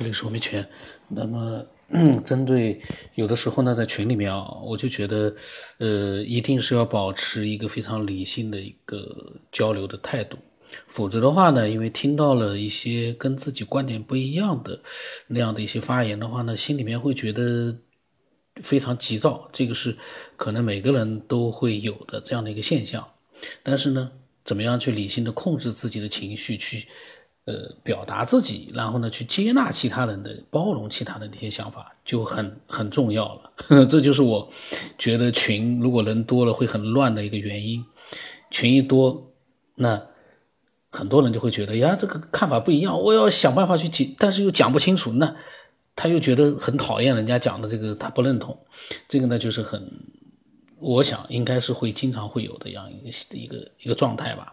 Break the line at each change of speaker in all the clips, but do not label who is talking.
这里是我们圈。那么，针对有的时候呢，在群里面啊，我就觉得，呃，一定是要保持一个非常理性的一个交流的态度，否则的话呢，因为听到了一些跟自己观点不一样的那样的一些发言的话呢，心里面会觉得非常急躁，这个是可能每个人都会有的这样的一个现象。但是呢，怎么样去理性的控制自己的情绪去？呃，表达自己，然后呢，去接纳其他人的，包容其他的那些想法，就很很重要了。这就是我觉得群如果人多了会很乱的一个原因。群一多，那很多人就会觉得呀，这个看法不一样，我要想办法去解，但是又讲不清楚，那他又觉得很讨厌人家讲的这个，他不认同。这个呢，就是很，我想应该是会经常会有的样一个一个一个状态吧。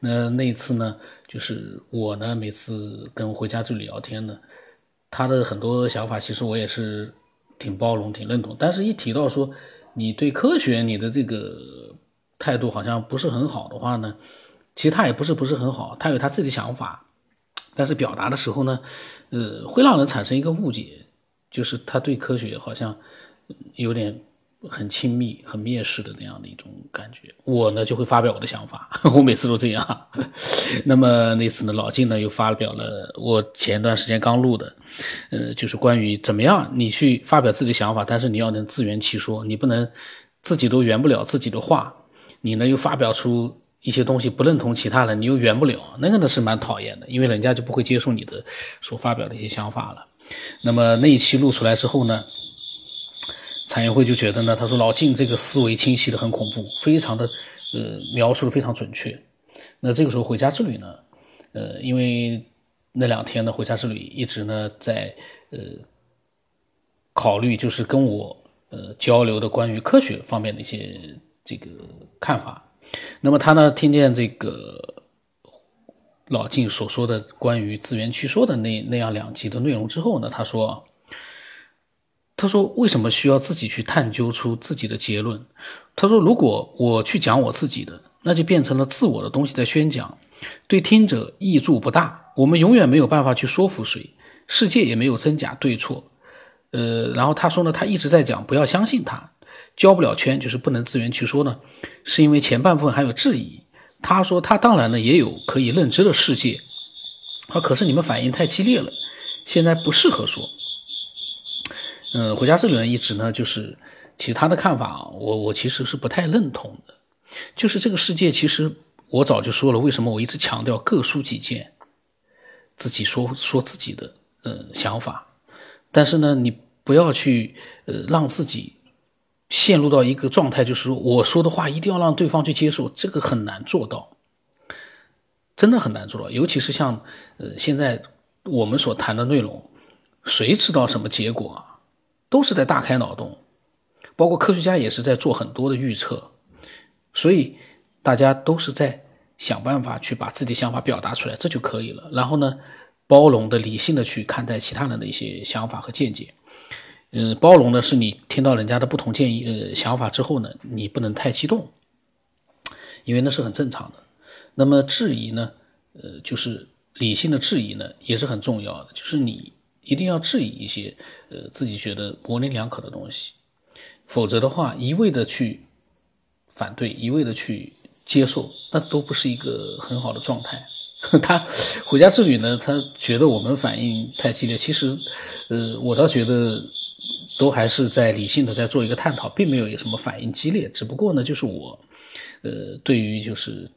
那那一次呢？就是我呢，每次跟回家之旅聊天呢，他的很多想法，其实我也是挺包容、挺认同。但是，一提到说你对科学你的这个态度好像不是很好的话呢，其实他也不是不是很好，他有他自己想法，但是表达的时候呢，呃，会让人产生一个误解，就是他对科学好像有点。很亲密、很蔑视的那样的一种感觉，我呢就会发表我的想法，我每次都这样。那么那次呢，老金呢又发表了我前一段时间刚录的，呃，就是关于怎么样你去发表自己想法，但是你要能自圆其说，你不能自己都圆不了自己的话，你呢又发表出一些东西不认同其他人，你又圆不了，那个呢是蛮讨厌的，因为人家就不会接受你的所发表的一些想法了。那么那一期录出来之后呢？产业会就觉得呢，他说老晋这个思维清晰的很恐怖，非常的，呃，描述的非常准确。那这个时候回家之旅呢，呃，因为那两天呢回家之旅一直呢在呃考虑，就是跟我呃交流的关于科学方面的一些这个看法。那么他呢听见这个老晋所说的关于自圆其说的那那样两集的内容之后呢，他说。他说：“为什么需要自己去探究出自己的结论？”他说：“如果我去讲我自己的，那就变成了自我的东西在宣讲，对听者益处不大。我们永远没有办法去说服谁，世界也没有真假对错。”呃，然后他说呢，他一直在讲不要相信他，交不了圈就是不能自圆其说呢，是因为前半部分还有质疑。他说他当然呢也有可以认知的世界，啊，可是你们反应太激烈了，现在不适合说。嗯，回家这个人一直呢，就是其实他的看法，我我其实是不太认同的。就是这个世界，其实我早就说了，为什么我一直强调各抒己见，自己说说自己的呃想法。但是呢，你不要去呃让自己陷入到一个状态，就是说我说的话一定要让对方去接受，这个很难做到，真的很难做到。尤其是像呃现在我们所谈的内容，谁知道什么结果啊？都是在大开脑洞，包括科学家也是在做很多的预测，所以大家都是在想办法去把自己想法表达出来，这就可以了。然后呢，包容的、理性的去看待其他人的一些想法和见解。嗯，包容的是你听到人家的不同建议、呃想法之后呢，你不能太激动，因为那是很正常的。那么质疑呢，呃，就是理性的质疑呢，也是很重要的，就是你。一定要质疑一些，呃，自己觉得模棱两可的东西，否则的话，一味的去反对，一味的去接受，那都不是一个很好的状态。他回家之旅呢，他觉得我们反应太激烈，其实，呃，我倒觉得都还是在理性的在做一个探讨，并没有有什么反应激烈，只不过呢，就是我，呃，对于就是，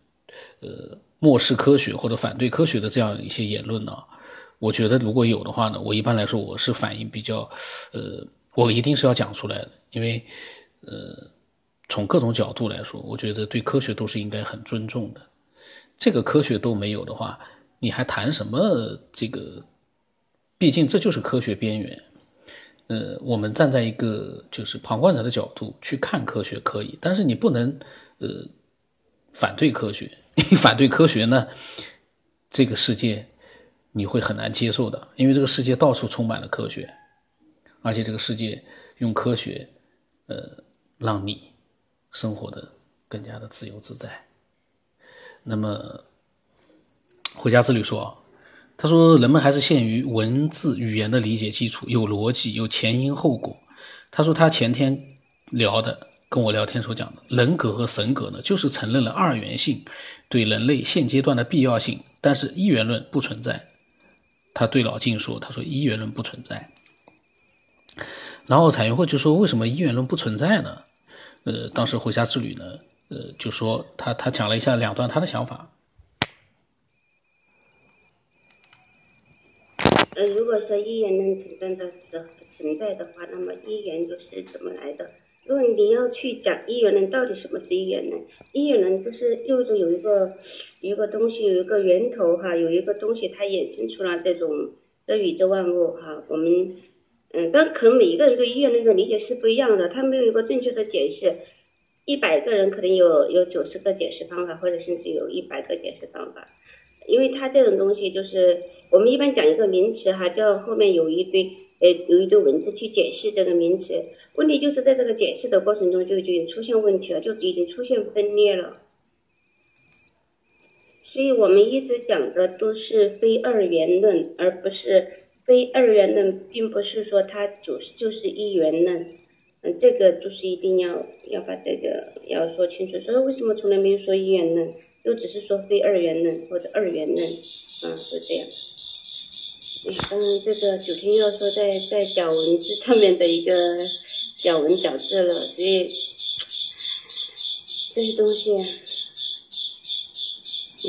呃，漠视科学或者反对科学的这样一些言论呢。我觉得如果有的话呢，我一般来说我是反应比较，呃，我一定是要讲出来的，因为，呃，从各种角度来说，我觉得对科学都是应该很尊重的。这个科学都没有的话，你还谈什么这个？毕竟这就是科学边缘。呃，我们站在一个就是旁观者的角度去看科学可以，但是你不能呃反对科学，反对科学呢，这个世界。你会很难接受的，因为这个世界到处充满了科学，而且这个世界用科学，呃，让你生活的更加的自由自在。那么回家之旅说，他说人们还是限于文字语言的理解基础，有逻辑，有前因后果。他说他前天聊的，跟我聊天所讲的人格和神格呢，就是承认了二元性对人类现阶段的必要性，但是一元论不存在。他对老晋说：“他说一元论不存在。”然后彩云会就说：“为什么一元论不存在呢？”呃，当时回家之旅呢，呃，就说他他讲了一下两段他的想法。
呃，如果说一元论存在的存在的话，那么一元就是怎么来的？如果你要去讲一元论到底什么是一元论，一元论就是又是有一个。一个东西，有一个源头哈，有一个东西它衍生出了这种的宇宙万物哈。我们嗯，但可能每一个人对医院那个理解是不一样的，他没有一个正确的解释。一百个人可能有有九十个解释方法，或者甚至有一百个解释方法。因为它这种东西就是我们一般讲一个名词哈，就后面有一堆呃有一堆文字去解释这个名词。问题就是在这个解释的过程中就已经出现问题了，就已经出现分裂了。所以我们一直讲的都是非二元论，而不是非二元论，并不是说它就是就是一元论。嗯，这个就是一定要要把这个要说清楚。所以为什么从来没有说一元论，都只是说非二元论或者二元论，啊，是这样。哎，当然这个九天要说在在小文字上面的一个咬文嚼字了，所以这些东西。嗯，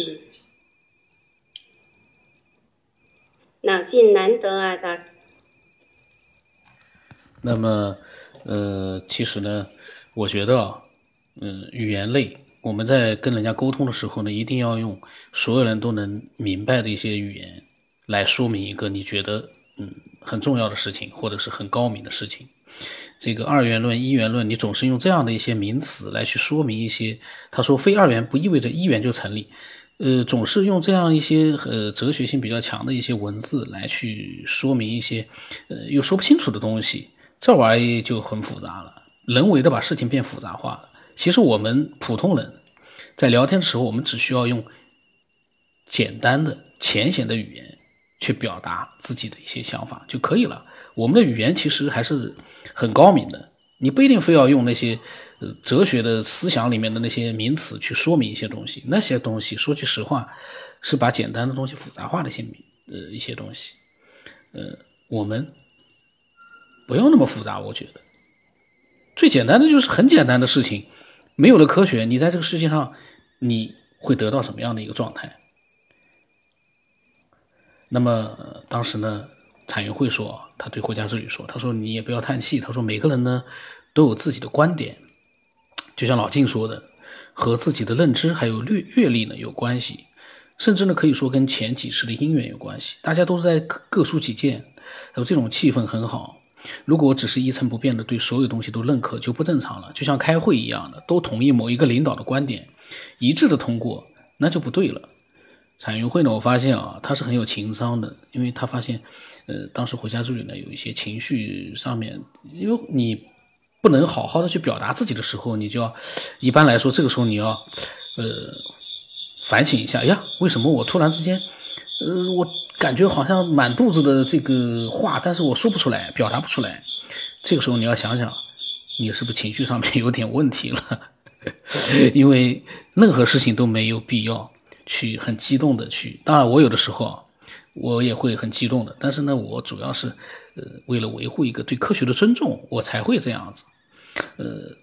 脑筋难得啊，他。
那么，呃，其实呢，我觉得，嗯，语言类，我们在跟人家沟通的时候呢，一定要用所有人都能明白的一些语言来说明一个你觉得嗯很重要的事情，或者是很高明的事情。这个二元论、一元论，你总是用这样的一些名词来去说明一些。他说，非二元不意味着一元就成立。呃，总是用这样一些呃哲学性比较强的一些文字来去说明一些呃又说不清楚的东西，这玩意就很复杂了，人为的把事情变复杂化了。其实我们普通人，在聊天的时候，我们只需要用简单的、浅显的语言去表达自己的一些想法就可以了。我们的语言其实还是很高明的，你不一定非要用那些。哲学的思想里面的那些名词去说明一些东西，那些东西说句实话，是把简单的东西复杂化的一些名呃一些东西，呃，我们不要那么复杂，我觉得最简单的就是很简单的事情，没有了科学，你在这个世界上你会得到什么样的一个状态？那么当时呢，产业会说，他对国家之旅说，他说你也不要叹气，他说每个人呢都有自己的观点。就像老静说的，和自己的认知还有阅阅历呢有关系，甚至呢可以说跟前几世的因缘有关系。大家都是在各抒己见，有这种气氛很好。如果只是一成不变的对所有东西都认可，就不正常了。就像开会一样的，都同意某一个领导的观点，一致的通过，那就不对了。产运会呢，我发现啊，他是很有情商的，因为他发现，呃，当时回家之旅呢有一些情绪上面，因为你。不能好好的去表达自己的时候，你就要，一般来说，这个时候你要，呃，反省一下，呀，为什么我突然之间，呃，我感觉好像满肚子的这个话，但是我说不出来，表达不出来。这个时候你要想想，你是不是情绪上面有点问题了？因为任何事情都没有必要去很激动的去。当然，我有的时候我也会很激动的，但是呢，我主要是，呃，为了维护一个对科学的尊重，我才会这样子。呃，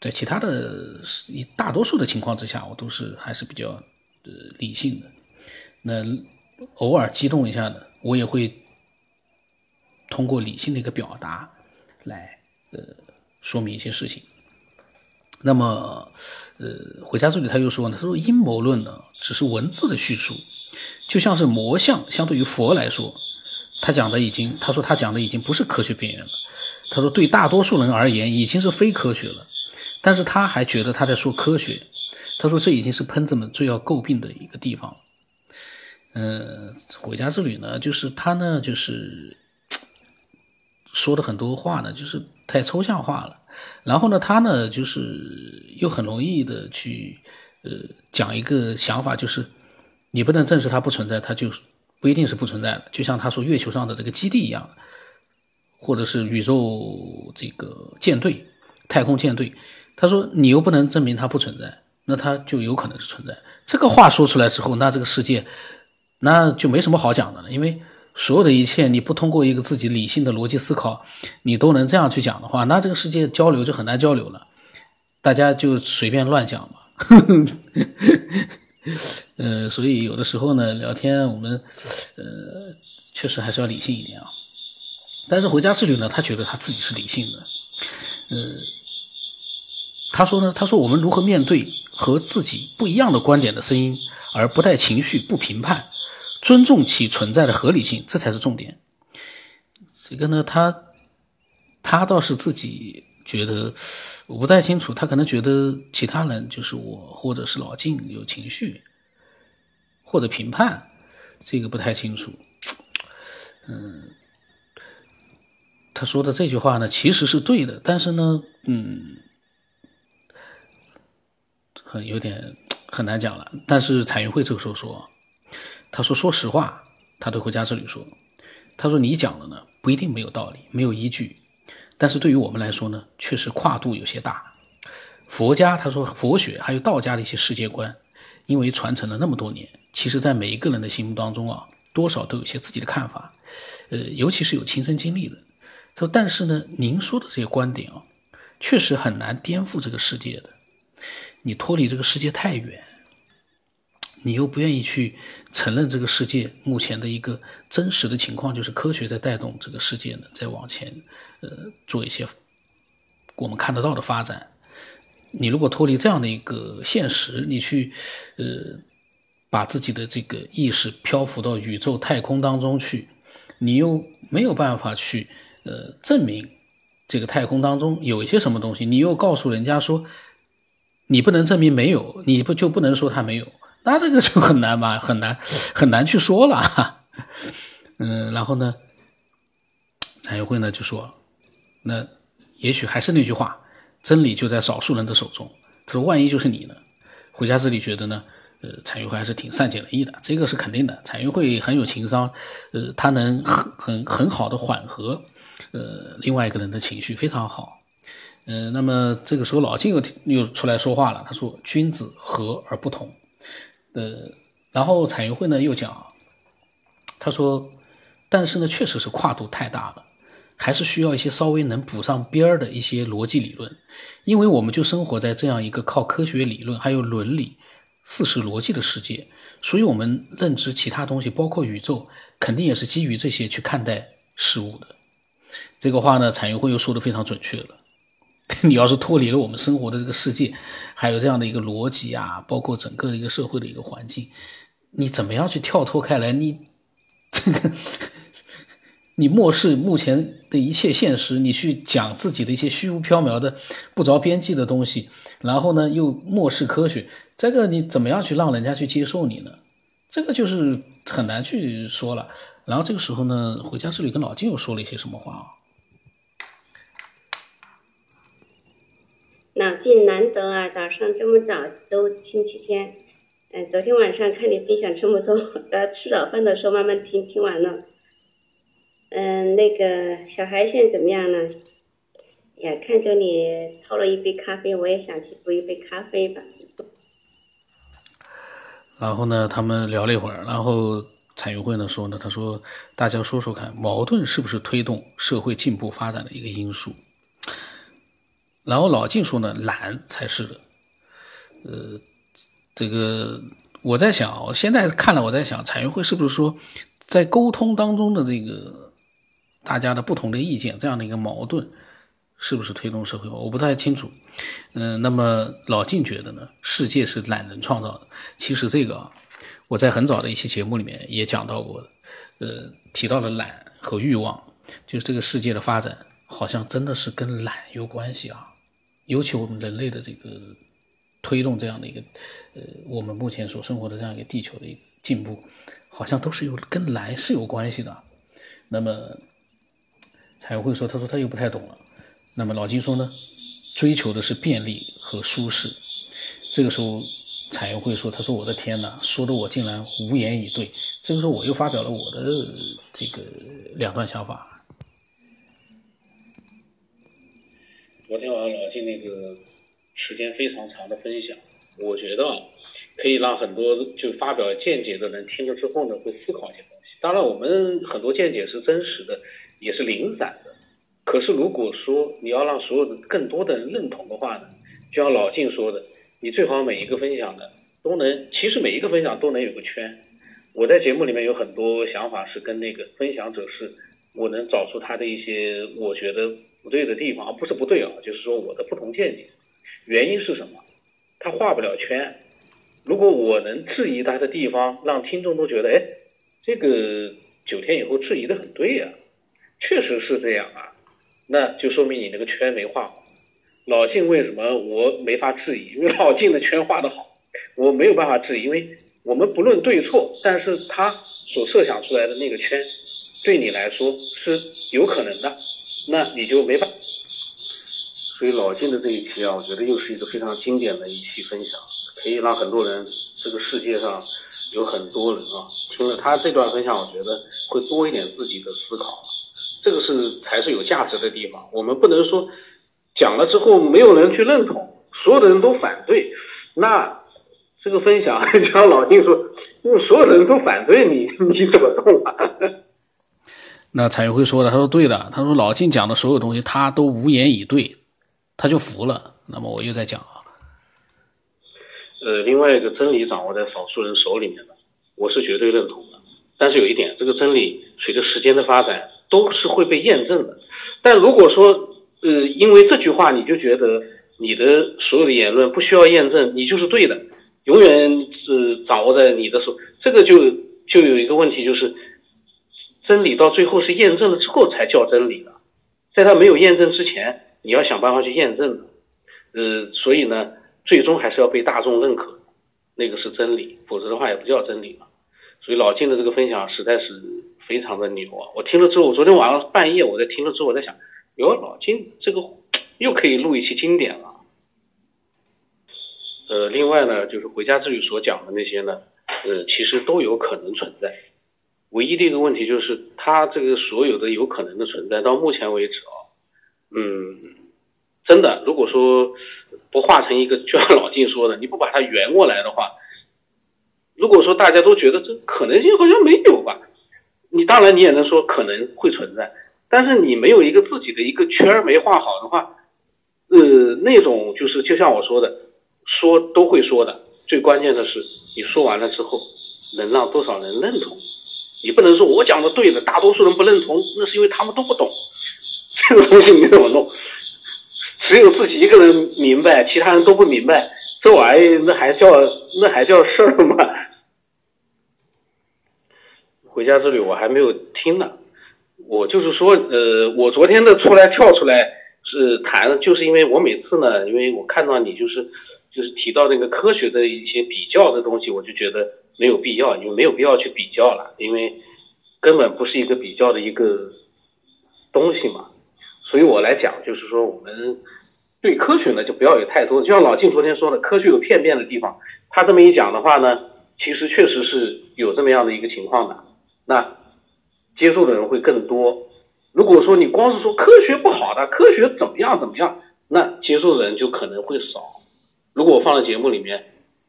在其他的一大多数的情况之下，我都是还是比较呃理性的。那偶尔激动一下呢，我也会通过理性的一个表达来呃说明一些事情。那么呃，回家之旅他又说呢，他说阴谋论呢只是文字的叙述，就像是魔像，相对于佛来说，他讲的已经，他说他讲的已经不是科学边缘了。他说：“对大多数人而言，已经是非科学了。但是他还觉得他在说科学。他说这已经是喷子们最要诟病的一个地方。嗯，回家之旅呢，就是他呢，就是说的很多话呢，就是太抽象化了。然后呢，他呢，就是又很容易的去呃讲一个想法，就是你不能证实它不存在，它就不一定是不存在的。就像他说月球上的这个基地一样，或者是宇宙这个舰队、太空舰队，他说你又不能证明它不存在，那它就有可能是存在。这个话说出来之后，那这个世界那就没什么好讲的了，因为。所有的一切，你不通过一个自己理性的逻辑思考，你都能这样去讲的话，那这个世界交流就很难交流了。大家就随便乱讲嘛。呃，所以有的时候呢，聊天我们呃确实还是要理性一点啊。但是回家之旅呢，他觉得他自己是理性的。呃，他说呢，他说我们如何面对和自己不一样的观点的声音，而不带情绪、不评判。尊重其存在的合理性，这才是重点。这个呢，他他倒是自己觉得，我不太清楚，他可能觉得其他人就是我，或者是老晋有情绪，或者评判，这个不太清楚。嗯，他说的这句话呢，其实是对的，但是呢，嗯，很有点很难讲了。但是彩云会这个时候说。他说：“说实话，他对回家之旅说，他说你讲的呢不一定没有道理，没有依据，但是对于我们来说呢，确实跨度有些大。佛家他说佛学还有道家的一些世界观，因为传承了那么多年，其实在每一个人的心目当中啊，多少都有些自己的看法，呃，尤其是有亲身经历的。他说，但是呢，您说的这些观点啊，确实很难颠覆这个世界的，你脱离这个世界太远。”你又不愿意去承认这个世界目前的一个真实的情况，就是科学在带动这个世界呢，在往前，呃，做一些我们看得到的发展。你如果脱离这样的一个现实，你去，呃，把自己的这个意识漂浮到宇宙太空当中去，你又没有办法去，呃，证明这个太空当中有一些什么东西，你又告诉人家说，你不能证明没有，你不就不能说它没有？那这个就很难吧，很难很难去说了。嗯，然后呢，产业会呢就说，那也许还是那句话，真理就在少数人的手中。他说，万一就是你呢？回家之里觉得呢，呃，产业会还是挺善解人意的，这个是肯定的。产业会很有情商，呃，他能很很很好的缓和，呃，另外一个人的情绪非常好。嗯，那么这个时候老金又又出来说话了，他说，君子和而不同。呃，然后彩云会呢又讲，他说，但是呢，确实是跨度太大了，还是需要一些稍微能补上边儿的一些逻辑理论，因为我们就生活在这样一个靠科学理论还有伦理、事实逻辑的世界，所以我们认知其他东西，包括宇宙，肯定也是基于这些去看待事物的。这个话呢，彩云会又说的非常准确了。你要是脱离了我们生活的这个世界，还有这样的一个逻辑啊，包括整个一个社会的一个环境，你怎么样去跳脱开来？你这个，你漠视目前的一切现实，你去讲自己的一些虚无缥缈的、不着边际的东西，然后呢又漠视科学，这个你怎么样去让人家去接受你呢？这个就是很难去说了。然后这个时候呢，回家之旅跟老金又说了一些什么话啊？
老晋难得啊，早上这么早都星期天，嗯，昨天晚上看你分享这么多，呃，吃早饭的时候慢慢听，听完了。嗯，那个小孩现在怎么样呢？呀，看着你泡了一杯咖啡，我也想去煮一杯咖啡吧。
然后呢，他们聊了一会儿，然后彩云会呢说呢，他说大家说说看，矛盾是不是推动社会进步发展的一个因素？然后老晋说呢，懒才是的。呃，这个我在想，我现在看了，我在想，彩云会是不是说，在沟通当中的这个大家的不同的意见，这样的一个矛盾，是不是推动社会？我不太清楚。嗯，那么老晋觉得呢，世界是懒人创造的。其实这个我在很早的一期节目里面也讲到过，呃，提到了懒和欲望，就是这个世界的发展好像真的是跟懒有关系啊。尤其我们人类的这个推动这样的一个，呃，我们目前所生活的这样一个地球的一个进步，好像都是有跟来是有关系的。那么才会说，他说他又不太懂了。那么老金说呢，追求的是便利和舒适。这个时候，彩云会说：“他说我的天哪，说的我竟然无言以对。”这个时候我又发表了我的这个两段想法。
昨天晚上老金那个时间非常长的分享，我觉得可以让很多就发表见解的人听了之后呢，会思考一些东西。当然，我们很多见解是真实的，也是零散的。可是如果说你要让所有的更多的人认同的话呢，就像老静说的。你最好每一个分享的都能，其实每一个分享都能有个圈。我在节目里面有很多想法是跟那个分享者是，我能找出他的一些我觉得不对的地方，不是不对啊，就是说我的不同见解。原因是什么？他画不了圈。如果我能质疑他的地方，让听众都觉得，哎，这个九天以后质疑的很对呀，确实是这样啊，那就说明你那个圈没画好。老晋为什么我没法质疑？因为老晋的圈画的好，我没有办法质疑。因为我们不论对错，但是他所设想出来的那个圈，对你来说是有可能的，那你就没办法。所以老晋的这一期啊，我觉得又是一个非常经典的一期分享，可以让很多人，这个世界上有很多人啊，听了他这段分享，我觉得会多一点自己的思考，这个是才是有价值的地方。我们不能说。讲了之后没有人去认同，所有的人都反对，那这个分享 就像老金说，因为所有的人都反对你，你怎么动啊？
那彩云会说的，他说对的，他说老金讲的所有东西他都无言以对，他就服了。那么我又在讲啊，
呃，另外一个真理掌握在少数人手里面的，我是绝对认同的。但是有一点，这个真理随着时间的发展都是会被验证的。但如果说，呃，因为这句话，你就觉得你的所有的言论不需要验证，你就是对的，永远是掌握在你的手。这个就就有一个问题，就是真理到最后是验证了之后才叫真理的，在它没有验证之前，你要想办法去验证的。呃，所以呢，最终还是要被大众认可，那个是真理，否则的话也不叫真理了。所以老金的这个分享实在是非常的牛啊！我听了之后，我昨天晚上半夜我在听了之后，我在想。哟老金，这个又可以录一期经典了。呃，另外呢，就是回家之旅所讲的那些呢，呃，其实都有可能存在。唯一的一个问题就是，它这个所有的有可能的存在，到目前为止啊，嗯，真的，如果说不化成一个，就像老金说的，你不把它圆过来的话，如果说大家都觉得这可能性好像没有吧，你当然你也能说可能会存在。但是你没有一个自己的一个圈儿没画好的话，呃，那种就是就像我说的，说都会说的，最关键的是你说完了之后能让多少人认同。你不能说我讲的对的，大多数人不认同，那是因为他们都不懂这个东西你怎么弄？只有自己一个人明白，其他人都不明白，这玩意那还叫那还叫事儿吗？回家之旅我还没有听呢。我就是说，呃，我昨天的出来跳出来是谈，就是因为我每次呢，因为我看到你就是就是提到那个科学的一些比较的东西，我就觉得没有必要，因为没有必要去比较了，因为根本不是一个比较的一个东西嘛。所以我来讲，就是说我们对科学呢，就不要有太多，就像老静昨天说的，科学有片面的地方。他这么一讲的话呢，其实确实是有这么样的一个情况的。那。接受的人会更多。如果说你光是说科学不好的，科学怎么样怎么样，那接受的人就可能会少。如果我放在节目里面，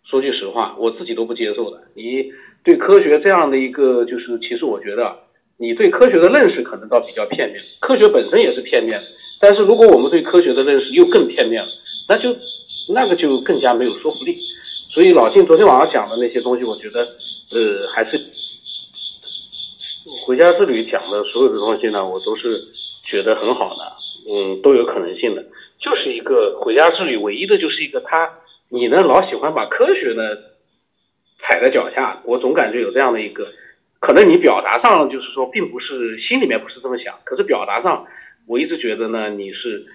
说句实话，我自己都不接受的。你对科学这样的一个，就是其实我觉得你对科学的认识可能倒比较片面，科学本身也是片面。但是如果我们对科学的认识又更片面了，那就那个就更加没有说服力。所以老晋昨天晚上讲的那些东西，我觉得呃还是。回家之旅讲的所有的东西呢，我都是觉得很好的，嗯，都有可能性的。就是一个回家之旅，唯一的就是一个他，你呢老喜欢把科学呢踩在脚下，我总感觉有这样的一个，可能你表达上就是说并不是心里面不是这么想，可是表达上我一直觉得呢你是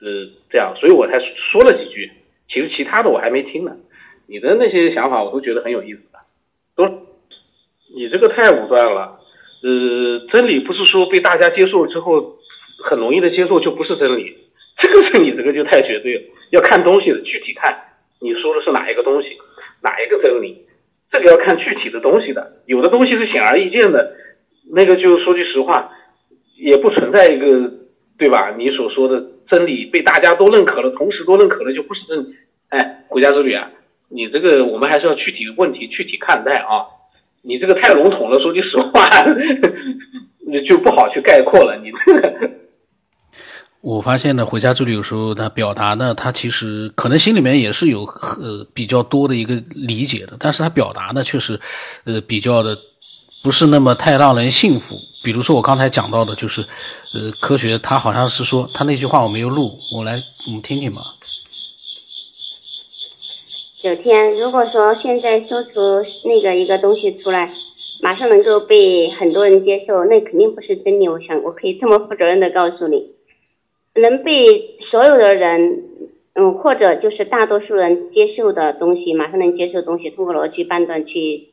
呃这样，所以我才说了几句。其实其他的我还没听呢，你的那些想法我都觉得很有意思的，都你这个太武断了。呃，真理不是说被大家接受之后很容易的接受就不是真理，这个是你这个就太绝对了。要看东西的，具体看你说的是哪一个东西。哪一个真理？这个要看具体的东西的，有的东西是显而易见的，那个就说句实话，也不存在一个，对吧？你所说的真理被大家都认可了，同时都认可了，就不是真理。哎，回家之旅啊，你这个我们还是要具体的问题具体看待啊，你这个太笼统了，说句实话，就不好去概括了，你这个。
我发现呢，回家之旅有时候他表达呢，他其实可能心里面也是有呃比较多的一个理解的，但是他表达呢，确实呃比较的不是那么太让人信服。比如说我刚才讲到的，就是呃科学，他好像是说他那句话我没有录，我来我们听听吧。
九天，如果说现在说出那个一个东西出来，马上能够被很多人接受，那肯定不是真理。我想我可以这么负责任的告诉你。能被所有的人，嗯，或者就是大多数人接受的东西，马上能接受东西，通过逻辑判断去，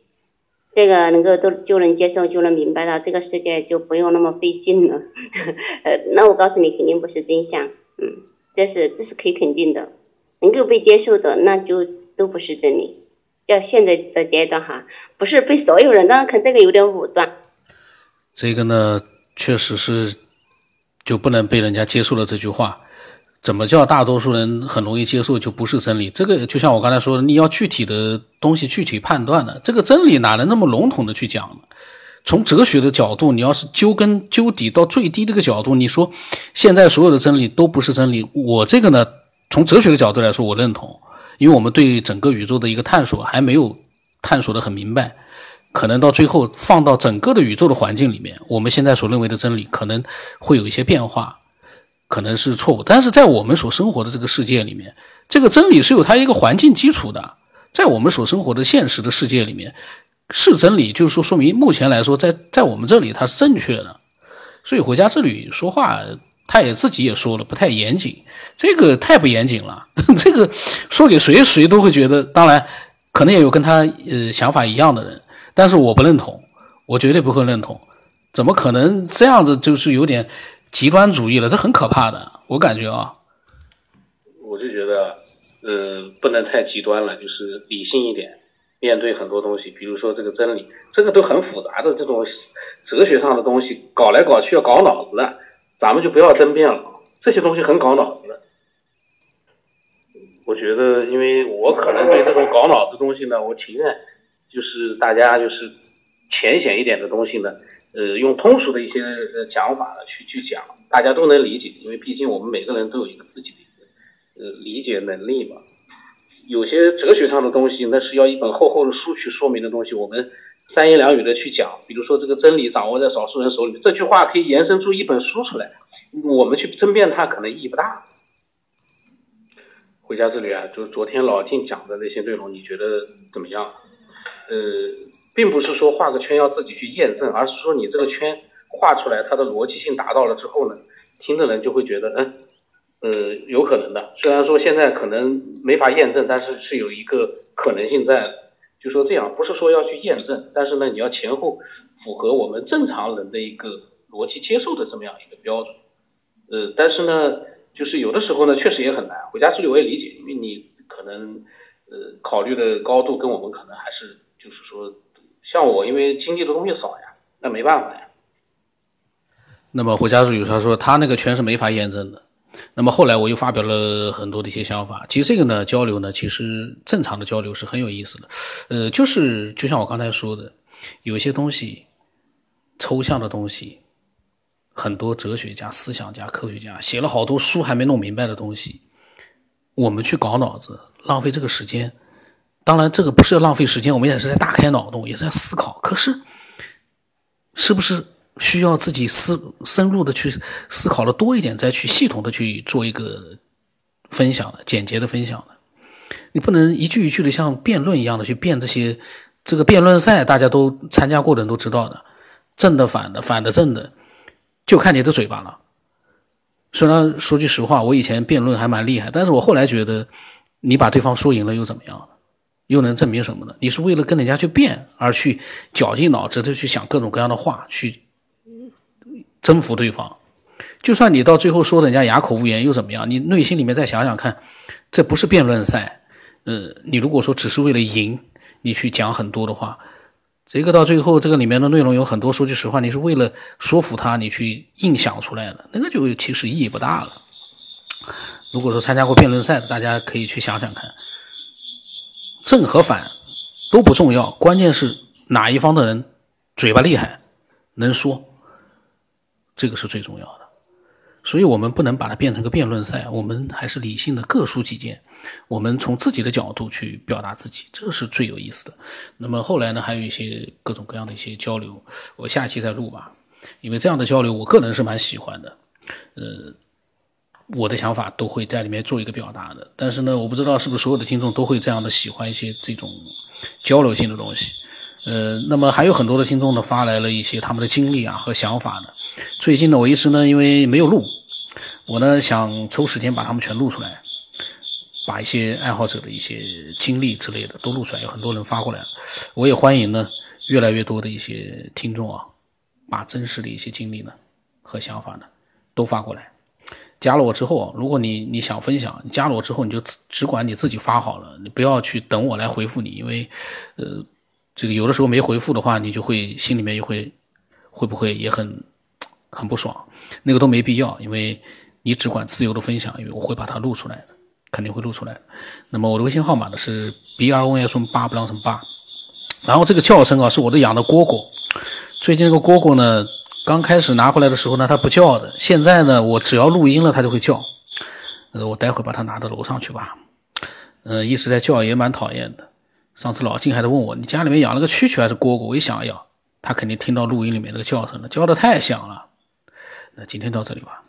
这个能够都就能接受，就能明白了，这个世界就不用那么费劲了。呃，那我告诉你，肯定不是真相，嗯，这是这是可以肯定的，能够被接受的，那就都不是真理。要现在的阶段哈，不是被所有人，当然可能这个有点武断。
这个呢，确实是。就不能被人家接受了这句话，怎么叫大多数人很容易接受就不是真理？这个就像我刚才说的，你要具体的东西具体判断的。这个真理哪能那么笼统的去讲呢？从哲学的角度，你要是究根究底到最低这个角度，你说现在所有的真理都不是真理，我这个呢，从哲学的角度来说，我认同，因为我们对整个宇宙的一个探索还没有探索的很明白。可能到最后放到整个的宇宙的环境里面，我们现在所认为的真理可能会有一些变化，可能是错误。但是在我们所生活的这个世界里面，这个真理是有它一个环境基础的。在我们所生活的现实的世界里面，是真理，就是说说明目前来说，在在我们这里它是正确的。所以回家之旅说话，他也自己也说了不太严谨，这个太不严谨了。这个说给谁谁都会觉得，当然可能也有跟他呃想法一样的人。但是我不认同，我绝对不会认同，怎么可能这样子？就是有点极端主义了，这很可怕的，我感觉啊。
我就觉得，呃，不能太极端了，就是理性一点，面对很多东西，比如说这个真理，这个都很复杂的这种哲学上的东西，搞来搞去要搞脑子的，咱们就不要争辩了，这些东西很搞脑子的。我觉得，因为我可能对这种搞脑子东西呢，我情愿。就是大家就是浅显一点的东西呢，呃，用通俗的一些呃讲法呢去去讲，大家都能理解。因为毕竟我们每个人都有一个自己的一个呃理解能力嘛。有些哲学上的东西，那是要一本厚厚的书去说明的东西，我们三言两语的去讲。比如说这个真理掌握在少数人手里，这句话可以延伸出一本书出来，我们去争辩它可能意义不大。回家之旅啊，就昨天老静讲的那些内容，你觉得怎么样？呃，并不是说画个圈要自己去验证，而是说你这个圈画出来，它的逻辑性达到了之后呢，听的人就会觉得，嗯，呃，有可能的。虽然说现在可能没法验证，但是是有一个可能性在。就说这样，不是说要去验证，但是呢，你要前后符合我们正常人的一个逻辑接受的这么样一个标准。呃，但是呢，就是有的时候呢，确实也很难。回家之旅我也理解，因为你可能呃考虑的高度跟我们可能还是。就是说，像我，因为经历的东西少呀，那没办法呀。
那么胡家主有他说他那个圈是没法验证的。那么后来我又发表了很多的一些想法。其实这个呢，交流呢，其实正常的交流是很有意思的。呃，就是就像我刚才说的，有些东西，抽象的东西，很多哲学家、思想家、科学家写了好多书还没弄明白的东西，我们去搞脑子，浪费这个时间。当然，这个不是要浪费时间，我们也是在大开脑洞，也是在思考。可是，是不是需要自己思深入的去思考的多一点，再去系统的去做一个分享的简洁的分享呢？你不能一句一句的像辩论一样的去辩这些。这个辩论赛大家都参加过的人都知道的，正的反的，反的正的，就看你的嘴巴了。虽然说句实话，我以前辩论还蛮厉害，但是我后来觉得，你把对方说赢了又怎么样？又能证明什么呢？你是为了跟人家去辩而去绞尽脑汁的去想各种各样的话去征服对方，就算你到最后说人家哑口无言又怎么样？你内心里面再想想看，这不是辩论赛，呃，你如果说只是为了赢，你去讲很多的话，这个到最后这个里面的内容有很多，说句实话，你是为了说服他，你去硬想出来的，那个就其实意义不大了。如果说参加过辩论赛的，大家可以去想想看，正和反都不重要，关键是哪一方的人嘴巴厉害，能说，这个是最重要的。所以，我们不能把它变成个辩论赛，我们还是理性的各抒己见，我们从自己的角度去表达自己，这是最有意思的。那么后来呢，还有一些各种各样的一些交流，我下期再录吧，因为这样的交流，我个人是蛮喜欢的。呃，我的想法都会在里面做一个表达的。但是呢，我不知道是不是所有的听众都会这样的喜欢一些这种交流性的东西。呃，那么还有很多的听众呢发来了一些他们的经历啊和想法呢。最近呢，我一直呢因为没有录，我呢想抽时间把他们全录出来，把一些爱好者的一些经历之类的都录出来。有很多人发过来，我也欢迎呢越来越多的一些听众啊，把真实的一些经历呢和想法呢都发过来。加了我之后，如果你你想分享，你加了我之后你就只管你自己发好了，你不要去等我来回复你，因为呃。这个有的时候没回复的话，你就会心里面也会会不会也很很不爽？那个都没必要，因为你只管自由的分享，因为我会把它录出来的，肯定会录出来的。那么我的微信号码呢是 b r o n s 八不让成八，然后这个叫声啊是我的养的蝈蝈，最近这个蝈蝈呢刚开始拿回来的时候呢它不叫的，现在呢我只要录音了它就会叫，呃我待会把它拿到楼上去吧，嗯一直在叫也蛮讨厌的。上次老金还在问我，你家里面养了个蛐蛐还是蝈蝈？我一想，哎呀，它肯定听到录音里面那个叫声了，叫的太响了。那今天到这里吧。